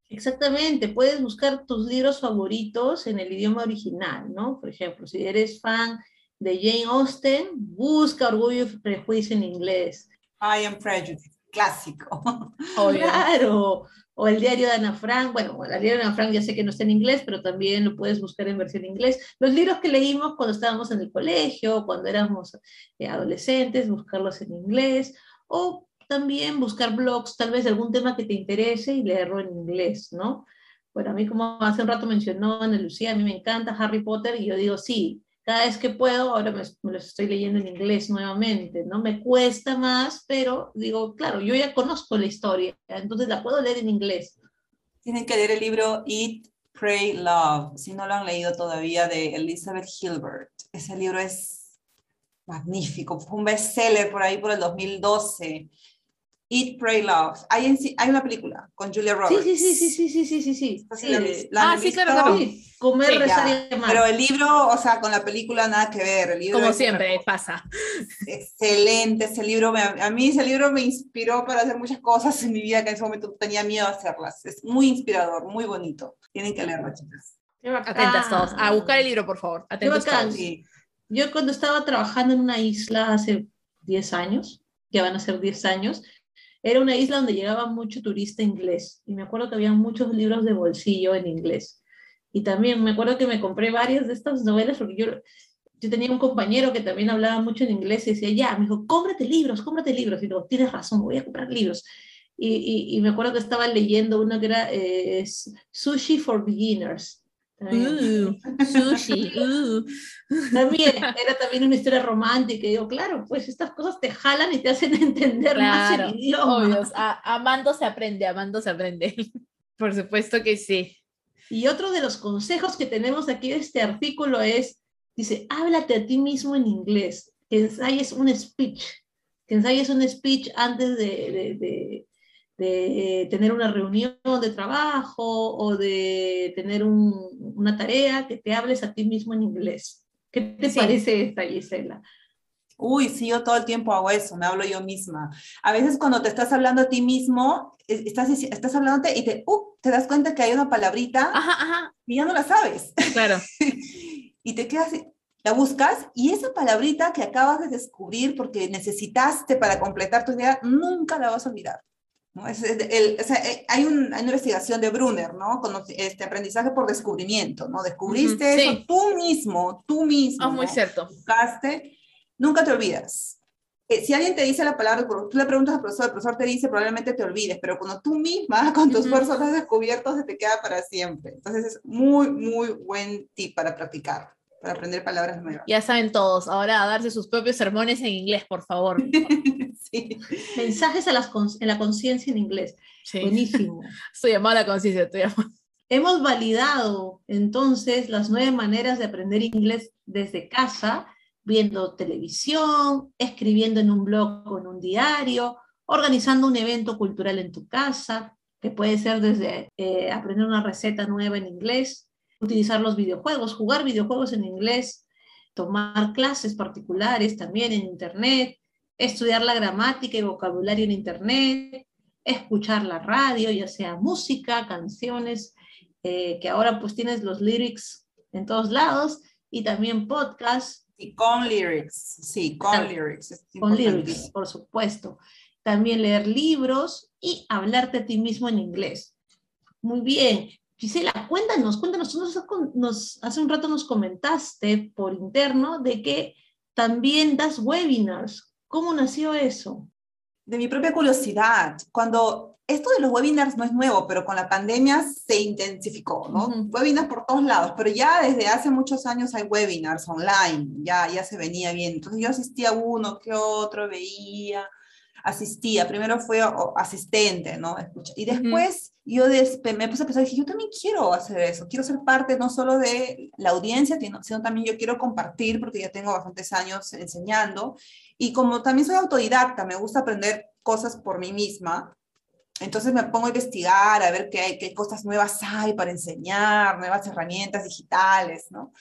Exactamente, puedes buscar tus libros favoritos en el idioma original, ¿no? Por ejemplo, si eres fan de Jane Austen, busca Orgullo y Prejuicio en inglés. I am Prejudice, clásico. Obvio. Claro, o el diario de Ana Frank, bueno, el diario de Ana Frank ya sé que no está en inglés, pero también lo puedes buscar en versión inglés. Los libros que leímos cuando estábamos en el colegio, cuando éramos eh, adolescentes, buscarlos en inglés, o también buscar blogs, tal vez algún tema que te interese y leerlo en inglés, ¿no? Bueno, a mí como hace un rato mencionó Ana Lucía, a mí me encanta Harry Potter y yo digo, sí, cada vez que puedo, ahora me, me los estoy leyendo en inglés nuevamente, ¿no? Me cuesta más, pero digo, claro, yo ya conozco la historia, entonces la puedo leer en inglés. Tienen que leer el libro Eat, Pray, Love, si no lo han leído todavía, de Elizabeth Hilbert. Ese libro es magnífico, fue un bestseller por ahí por el 2012. Eat, Pray, Love. Hay, en hay una película con Julia Roberts. sí, sí, sí, sí, sí, sí, sí, sí. Sí la la Ah, sí, claro, visto. claro. sí, comer, Sí, rezar y amar. Pero el libro, o sea, con la película nada que ver. El libro Como siempre pasa. excelente. Ese libro, me- a mí ese libro me inspiró para hacer muchas cosas en mi vida que en ese momento tenía miedo a hacerlas. Es muy inspirador, muy bonito. Tienen que leerlo, chicas. Atentas todos. A buscar el libro, por favor. Atentos bacán. todos. Yo cuando estaba trabajando en una isla hace 10 años, ya van a ser 10 años, era una isla donde llegaba mucho turista inglés. Y me acuerdo que había muchos libros de bolsillo en inglés. Y también me acuerdo que me compré varias de estas novelas porque yo, yo tenía un compañero que también hablaba mucho en inglés y decía, ya, me dijo, cómprate libros, cómprate libros. Y digo, tienes razón, voy a comprar libros. Y, y- y me acuerdo que estaba leyendo uno que era eh, Sushi for Beginners. Uh, sushi. uh. También, era también una historia romántica. Y digo, claro, pues estas cosas te jalan y te hacen entender más Claro, el idioma. A- amando se aprende, amando se aprende. Por supuesto que sí. Y otro de los consejos que tenemos aquí de este artículo es, dice, háblate a ti mismo en inglés, que ensayes un speech, que ensayes un speech antes de, de- de- de tener una reunión de trabajo o de tener un- una tarea, que te hables a ti mismo en inglés. ¿Qué te Sí. parece esta, Gisela? Uy, sí, yo todo el tiempo hago eso, me hablo yo misma. A veces cuando te estás hablando a ti mismo, eh, estás, estás hablándote y te, uh, te das cuenta que hay una palabrita Ajá, ajá. y ya no la sabes. Claro. y te quedas, la buscas y esa palabrita que acabas de descubrir porque necesitaste para completar tu idea, nunca la vas a olvidar. ¿No? Es- el- o sea, eh, hay, un- hay una investigación de Brunner, ¿no? Con este aprendizaje por descubrimiento, ¿no? Descubriste Ujú, eso sí. tú mismo, tú mismo. Ah, muy ¿no? cierto. buscaste, nunca te olvidas. Eh, si alguien te dice la palabra, tú le preguntas al profesor, el profesor te dice, probablemente te olvides, pero cuando tú misma, con tu Ujú. esfuerzo, lo has descubierto, se te queda para siempre. Entonces es muy, muy buen tip para practicar, para aprender palabras nuevas. Ya saben todos. Ahora a darse sus propios sermones en inglés, por favor. Sí. Mensajes a las cons- en la conciencia en inglés. Sí. Buenísimo. Estoy llamada a la conciencia, estoy llamada. Hemos validado entonces las nueve maneras de aprender inglés desde casa, viendo televisión, escribiendo en un blog o en un diario, organizando un evento cultural en tu casa, que puede ser desde eh, aprender una receta nueva en inglés, utilizar los videojuegos, jugar videojuegos en inglés, tomar clases particulares también en Internet, estudiar la gramática y vocabulario en Internet, escuchar la radio, ya sea música, canciones, eh, que ahora pues tienes los lyrics en todos lados y también podcasts Y con lyrics, sí, con lyrics. es con lyrics, por supuesto. También leer libros y hablarte a ti mismo en inglés. Muy bien. Gisela, cuéntanos, cuéntanos, tú nos, nos- hace un rato nos comentaste por interno de que también das webinars. ¿Cómo nació eso? de mi propia curiosidad, cuando esto de los webinars no es nuevo, pero con la pandemia se intensificó, ¿no? Ujú. Webinars por todos lados, pero ya desde hace muchos años hay webinars online, ya, ya se venía bien. Entonces yo asistía a uno que otro, veía, asistía. Primero fue asistente, ¿no? Escucha. Y después yo despe- me puse a pensar, dije, yo también quiero hacer eso, quiero ser parte no solo de la audiencia, sino también yo quiero compartir, porque ya tengo bastantes años enseñando. Y como también soy autodidacta, me gusta aprender cosas por mí misma, entonces me pongo a investigar, a ver qué, hay, qué cosas nuevas hay para enseñar, nuevas herramientas digitales, ¿no?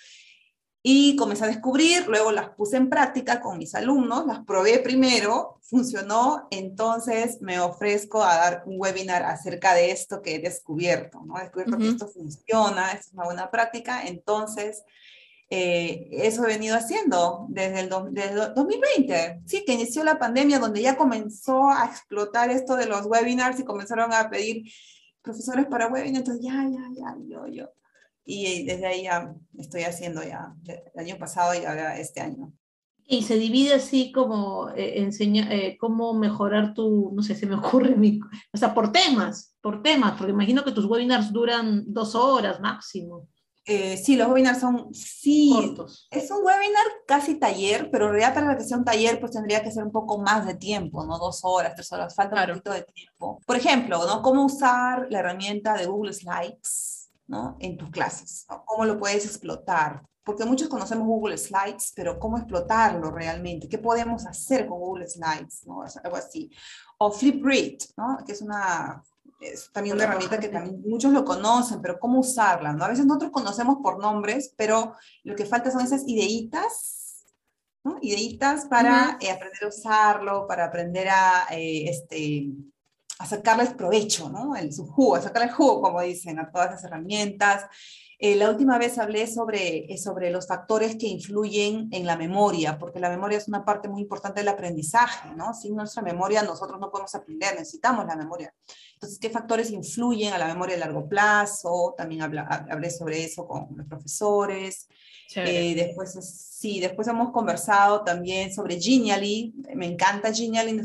Y comencé a descubrir, luego las puse en práctica con mis alumnos, las probé primero, funcionó, entonces me ofrezco a dar un webinar acerca de esto que he descubierto, ¿no? He descubierto que esto funciona, esto es una buena práctica, entonces eh, eso he venido haciendo desde el, do- desde el 2020, sí, que inició la pandemia, donde ya comenzó a explotar esto de los webinars y comenzaron a pedir profesores para webinars, entonces ya, ya, ya, yo, yo. Y desde ahí ya estoy haciendo ya, el año pasado y ahora este año. Y se divide así como eh, enseña, eh, cómo mejorar tu, no sé, se me ocurre, mi, o sea, por temas, por temas, porque imagino que tus webinars duran dos horas máximo, Eh, sí, los webinars son, sí, cortos. es un webinar casi taller, pero en realidad para que sea un taller pues tendría que ser un poco más de tiempo, ¿no? Dos horas, tres horas, falta Claro. un poquito de tiempo. Por ejemplo, ¿no? Cómo usar la herramienta de Google Slides ¿no? En tus clases. ¿Cómo lo puedes explotar? Porque muchos conocemos Google Slides, pero ¿cómo explotarlo realmente? ¿Qué podemos hacer con Google Slides? ¿no? Algo así. O Flipgrid, ¿no? Que es una es también una herramienta que también muchos lo conocen, pero cómo usarla, ¿no? A veces nosotros conocemos por nombres, pero lo que falta son esas ideitas, ¿no? Ideitas para eh, aprender a usarlo, para aprender a, eh, este, a sacarles provecho, ¿no? El, su jugo, a sacarle jugo, como dicen, a todas las herramientas. Eh, la última vez hablé sobre, eh, sobre los factores que influyen en la memoria, porque la memoria es una parte muy importante del aprendizaje, ¿no? Sin nuestra memoria nosotros no podemos aprender, necesitamos la memoria. Entonces, ¿qué factores influyen a la memoria a largo plazo? También habla, hablé sobre eso con los profesores. Eh, después, sí, después hemos conversado también sobre Genially. Me encanta Genially,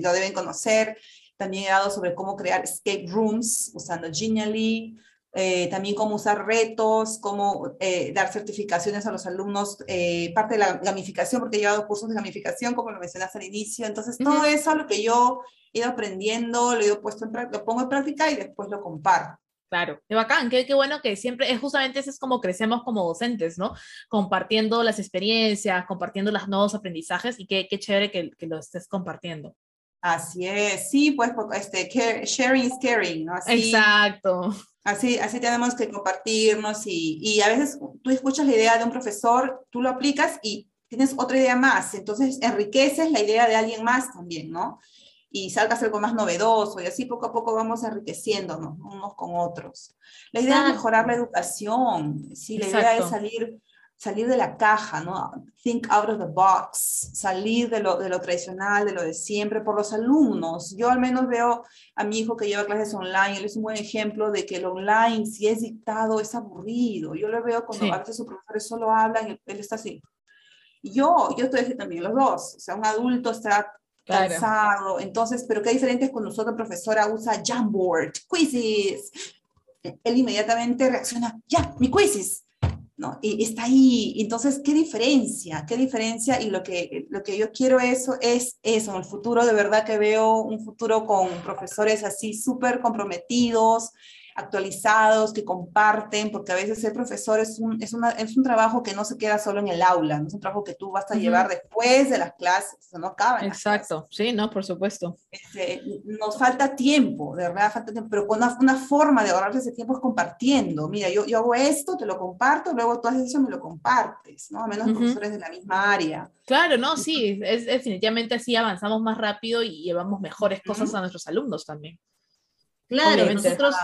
lo deben conocer. También he dado sobre cómo crear escape rooms usando Genially. Eh, también cómo usar retos, cómo eh, dar certificaciones a los alumnos, eh, parte de la gamificación, porque he llevado cursos de gamificación, como lo mencionaste al inicio. Entonces, todo eso, lo que yo he ido aprendiendo, lo he ido puesto en lo pongo en práctica y después lo comparto. Claro, qué bacán, qué, qué bueno que siempre es justamente eso es como crecemos como docentes, ¿no? Compartiendo las experiencias, compartiendo los nuevos aprendizajes y qué, qué chévere que, que lo estés compartiendo. Así es, sí, pues este, sharing is caring, ¿no? Así, Exacto. Así, así tenemos que compartirnos y, y, a veces tú escuchas la idea de un profesor, tú lo aplicas y tienes otra idea más, entonces enriqueces la idea de alguien más también, ¿no? Y salgas algo más novedoso y así poco a poco vamos enriqueciéndonos unos con otros. La idea es mejorar la educación, sí, la idea es salir salir de la caja, ¿no? Think out of the box, salir de lo, de lo tradicional, de lo de siempre, por los alumnos. Yo al menos veo a mi hijo que lleva clases online, él es un buen ejemplo de que el online, si es dictado, es aburrido. Yo lo veo cuando a veces sus profesores solo hablan y él está así. Yo, yo estoy así también, los dos. O sea, un adulto está cansado. Entonces, pero qué diferente es cuando nosotros, profesora, usa Jamboard, quizzes. Él inmediatamente reacciona, ya, mi quizzes Y está ahí. Entonces, ¿qué diferencia? ¿Qué diferencia? Y lo que, lo que yo quiero eso es eso, en el futuro de verdad que veo un futuro con profesores así súper comprometidos, actualizados, que comparten, porque a veces ser profesor es un, es, una, es un trabajo que no se queda solo en el aula, no es un trabajo que tú vas a llevar después de las clases, no acaba. Exacto, sí, no, por supuesto. Este, nos falta tiempo, de verdad falta tiempo, pero una, una forma de ahorrarse ese tiempo es compartiendo. Mira, yo, yo hago esto, te lo comparto, luego tú haces eso, me lo compartes, ¿no? A menos profesores de la misma área. Claro, no, sí, es definitivamente así avanzamos más rápido y llevamos mejores cosas a nuestros alumnos también. Claro, nosotros,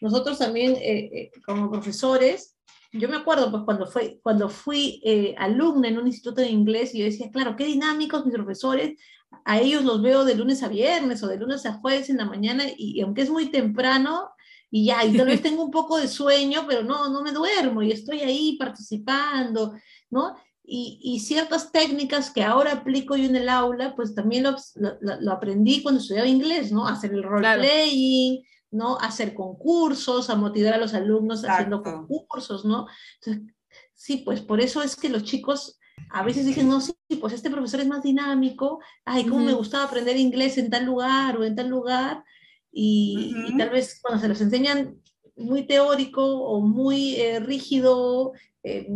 nosotros también eh, eh, como profesores, yo me acuerdo pues cuando, fue, cuando fui eh, alumna en un instituto de inglés y yo decía, claro, qué dinámicos mis profesores, a ellos los veo de lunes a viernes o de lunes a jueves en la mañana y, aunque es muy temprano y ya, y tal vez tengo un poco de sueño, pero no, no me duermo y estoy ahí participando, ¿no? Y, ciertas técnicas que ahora aplico yo en el aula, pues también lo, lo, aprendí cuando estudiaba inglés, ¿no? Hacer el role-playing, ¿no? Hacer concursos, a motivar a los alumnos haciendo concursos, ¿no? Entonces, sí, pues por eso es que los chicos a veces dicen, no, sí, pues este profesor es más dinámico, ay, cómo me gustaba aprender inglés en tal lugar o en tal lugar, y, tal vez cuando se los enseñan muy teórico o muy eh, rígido, eh,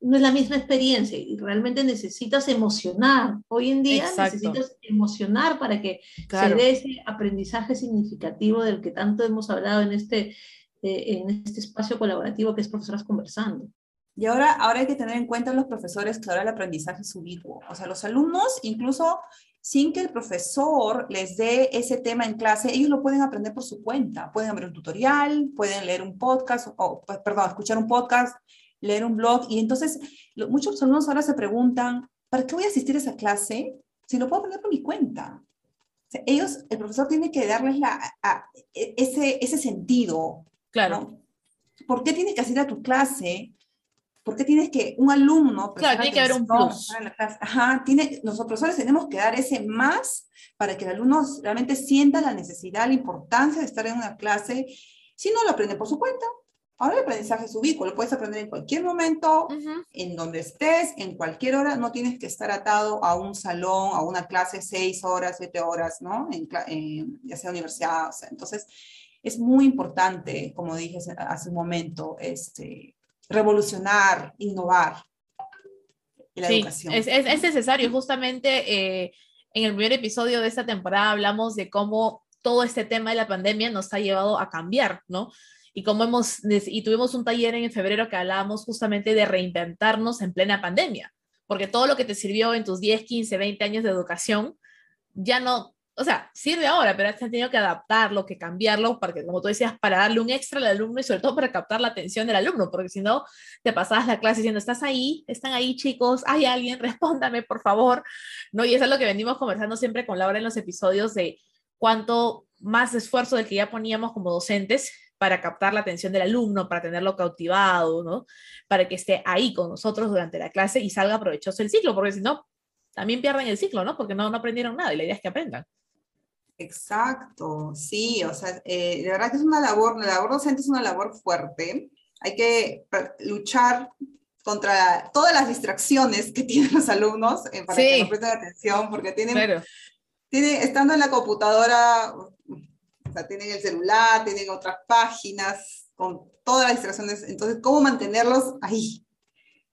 no es la misma experiencia y realmente necesitas emocionar. Hoy en día necesitas emocionar para que se dé ese aprendizaje significativo del que tanto hemos hablado en este, eh, en este espacio colaborativo que es Profesoras Conversando. Y ahora, ahora hay que tener en cuenta los profesores que ahora el aprendizaje es ubicuo. O sea, los alumnos, incluso sin que el profesor les dé ese tema en clase, ellos lo pueden aprender por su cuenta. Pueden ver un tutorial, pueden leer un podcast, o, perdón, escuchar un podcast, leer un blog. Y entonces muchos alumnos ahora se preguntan, ¿para qué voy a asistir a esa clase si lo puedo aprender por mi cuenta? ellos, el profesor tiene que darles la, e, ese, ese sentido. Claro. ¿Por qué tienes que asistir a tu clase? ¿Por qué tienes que, un alumno... Claro, tiene que haber un plus. Ajá, tiene, los profesores tenemos que dar ese más para que el alumno realmente sienta la necesidad, la importancia de estar en una clase. Si no lo aprende por su cuenta, Ahora el aprendizaje es ubicuo, lo puedes aprender en cualquier momento, en donde estés, en cualquier hora, no tienes que estar atado a un salón, a una clase seis horas, siete horas, ¿no? En, ya sea universidad, o sea, entonces es muy importante, como dije hace- hace un momento, este, revolucionar, innovar en la Sí, educación. es, es- es necesario. Justamente eh, en el primer episodio de esta temporada hablamos de cómo todo este tema de la pandemia nos ha llevado a cambiar, ¿no? Y cómo hemos, y tuvimos un taller en febrero que hablábamos justamente de reinventarnos en plena pandemia, porque todo lo que te sirvió en tus 10, 15, 20 años de educación ya no, o sea, sirve ahora, pero has tenido que adaptarlo, que cambiarlo, para que, como tú decías, para darle un extra al alumno y sobre todo para captar la atención del alumno, porque si no, te pasabas la clase diciendo, ¿estás ahí? ¿Están ahí chicos? ¿Hay alguien? Respóndame, por favor. ¿No? Y eso es lo que venimos conversando siempre con Laura en los episodios de cuánto más esfuerzo del que ya poníamos como docentes para captar la atención del alumno, para tenerlo cautivado, ¿no? Para que esté ahí con nosotros durante la clase y salga provechoso el ciclo, porque si no, también pierden el ciclo, ¿no? Porque no, no aprendieron nada y la idea es que aprendan. Exacto, sí, o sea, eh, de verdad que es una labor, la labor docente es una labor fuerte. Hay que luchar contra todas las distracciones que tienen los alumnos eh, para que Sí. no presten atención, porque tienen, Claro. tienen, estando en la computadora, o sea, tienen el celular, tienen otras páginas, con todas las distracciones, entonces, ¿cómo mantenerlos ahí?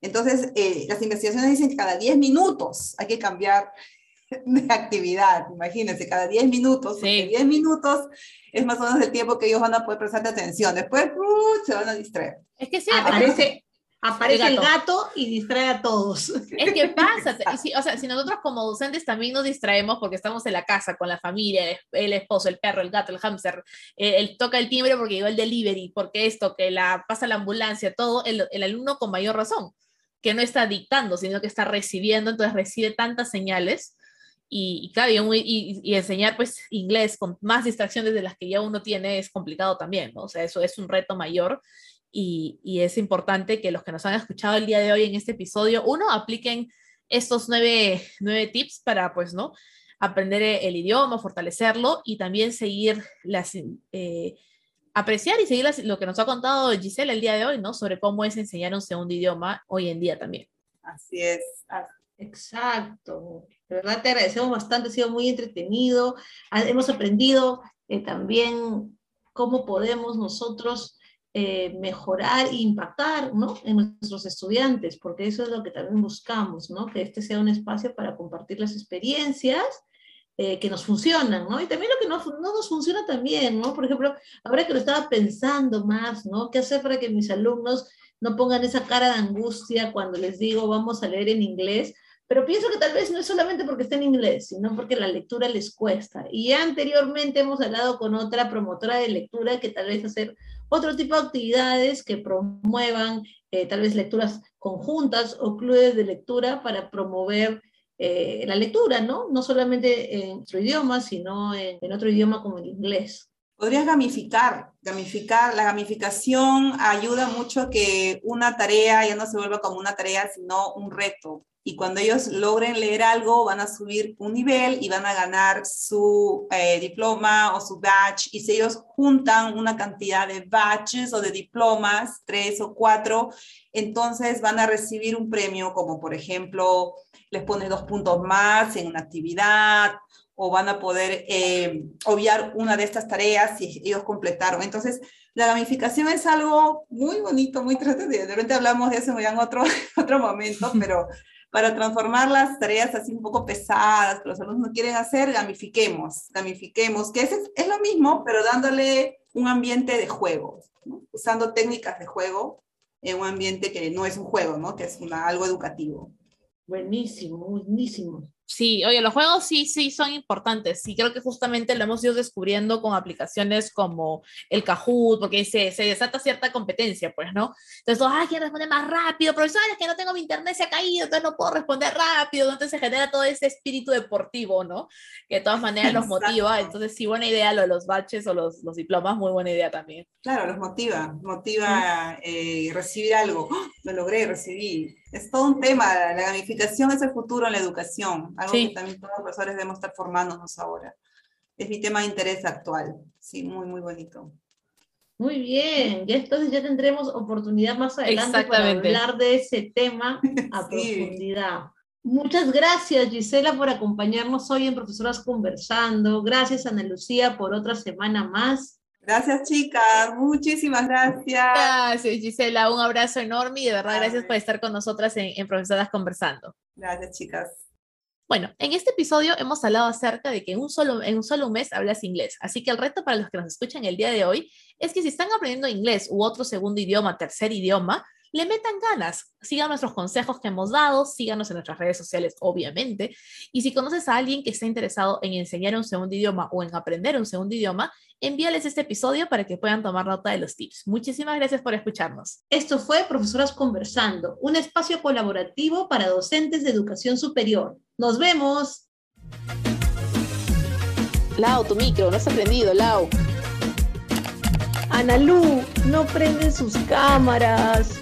Entonces, eh, las investigaciones dicen que cada 10 minutos hay que cambiar de actividad, imagínense, cada 10 minutos, porque Sí. 10 minutos es más o menos el tiempo que ellos van a poder prestar atención, después ¡uh! se van a distraer. Es que sí, Aparece, aparece El el gato. gato y distrae a todos. Es que pasa, si- o sea, si nosotros como docentes también nos distraemos porque estamos en la casa con la familia, el, el esposo, el perro, el gato, el hámster, el, el toca el timbre porque llegó el delivery, porque esto, que la pasa la ambulancia, todo, el, el alumno con mayor razón, que no está dictando, sino que está recibiendo, entonces recibe tantas señales. Y, y claro, y, y- y enseñar pues inglés con más distracciones de las que ya uno tiene es complicado también, ¿no? O sea, eso es un reto mayor y, y es importante que los que nos han escuchado el día de hoy en este episodio, uno, apliquen estos nueve, nueve tips para, pues, ¿no? Aprender el idioma, fortalecerlo y también seguir las, eh, apreciar y seguir las- lo que nos ha contado Giselle el día de hoy, ¿no? Sobre cómo es enseñar un segundo idioma hoy en día también. Así es. Exacto. De verdad te agradecemos bastante, ha sido muy entretenido. Ah, Hemos aprendido eh, también cómo podemos nosotros eh, mejorar e impactar ¿no? en nuestros estudiantes, porque eso es lo que también buscamos, ¿no? que este sea un espacio para compartir las experiencias eh, que nos funcionan, ¿no? Y también lo que no, no nos funciona también, ¿no? Por ejemplo, ahora que lo estaba pensando más, ¿no? ¿Qué hacer para que mis alumnos no pongan esa cara de angustia cuando les digo vamos a leer en inglés? Pero pienso que tal vez no es solamente porque está en inglés, sino porque la lectura les cuesta. Y ya anteriormente hemos hablado con otra promotora de lectura que tal vez hacer otro tipo de actividades que promuevan eh, tal vez lecturas conjuntas o clubes de lectura para promover eh, la lectura, ¿no? No solamente en nuestro idioma, sino en otro idioma como el inglés. Podrías gamificar, gamificar, la gamificación ayuda mucho a que una tarea ya no se vuelva como una tarea, sino un reto. Y cuando ellos logren leer algo, van a subir un nivel y van a ganar su eh, diploma o su badge. Y si ellos juntan una cantidad de badges o de diplomas, tres o cuatro, entonces van a recibir un premio como, por ejemplo, les pones dos puntos más en una actividad o van a poder eh, obviar una de estas tareas si ellos completaron. Entonces, la gamificación es algo muy bonito, muy interesante. De repente hablamos de eso en otro, otro momento, pero para transformar las tareas así un poco pesadas que los alumnos no quieren hacer, gamifiquemos, gamifiquemos, que es, es lo mismo, pero dándole un ambiente de juego, ¿no? usando técnicas de juego en un ambiente que no es un juego, ¿no? que es una, algo educativo. Buenísimo, buenísimo. Sí, oye, los juegos sí, sí son importantes. Sí, creo que justamente lo hemos ido descubriendo con aplicaciones como el Kahoot, porque se, se desata cierta competencia, pues, ¿no? Entonces, ay, ¿quién responde más rápido? Profesor, es que no tengo mi internet, se ha caído, entonces no puedo responder rápido. Entonces se genera todo ese espíritu deportivo, ¿no? Que de todas maneras los Exacto. motiva. Entonces, sí, buena idea lo de los baches o los, los diplomas, muy buena idea también. Claro, los motiva, motiva eh, recibir algo. ¡Oh! Lo logré, recibí. Es todo un tema, la gamificación es el futuro en la educación, algo Sí. que también todos los profesores debemos estar formándonos ahora. Es mi tema de interés actual, sí, muy, muy bonito. Muy bien, ya entonces ya tendremos oportunidad más adelante para hablar de ese tema a Sí. profundidad. Muchas gracias, Gisela, por acompañarnos hoy en Profesoras Conversando. Gracias, Ana Lucía, por otra semana más. Gracias, chicas. Muchísimas gracias. Gracias, Gisela. Un abrazo enorme y de verdad gracias por estar con nosotras en, en Profesoras Conversando. Gracias, chicas. Bueno, en este episodio hemos hablado acerca de que en un, solo, en un solo mes hablas inglés, así que el reto para los que nos escuchan el día de hoy es que si están aprendiendo inglés u otro segundo idioma, tercer idioma, le metan ganas, sigan nuestros consejos que hemos dado, síganos en nuestras redes sociales, obviamente, y si conoces a alguien que está interesado en enseñar un segundo idioma o en aprender un segundo idioma, envíales este episodio para que puedan tomar nota de los tips. Muchísimas gracias por escucharnos. Esto fue Profesoras Conversando, un espacio colaborativo para docentes de educación superior. ¡Nos vemos! Lau, tu micro, no has aprendido, Lau. Analú, no prenden sus cámaras.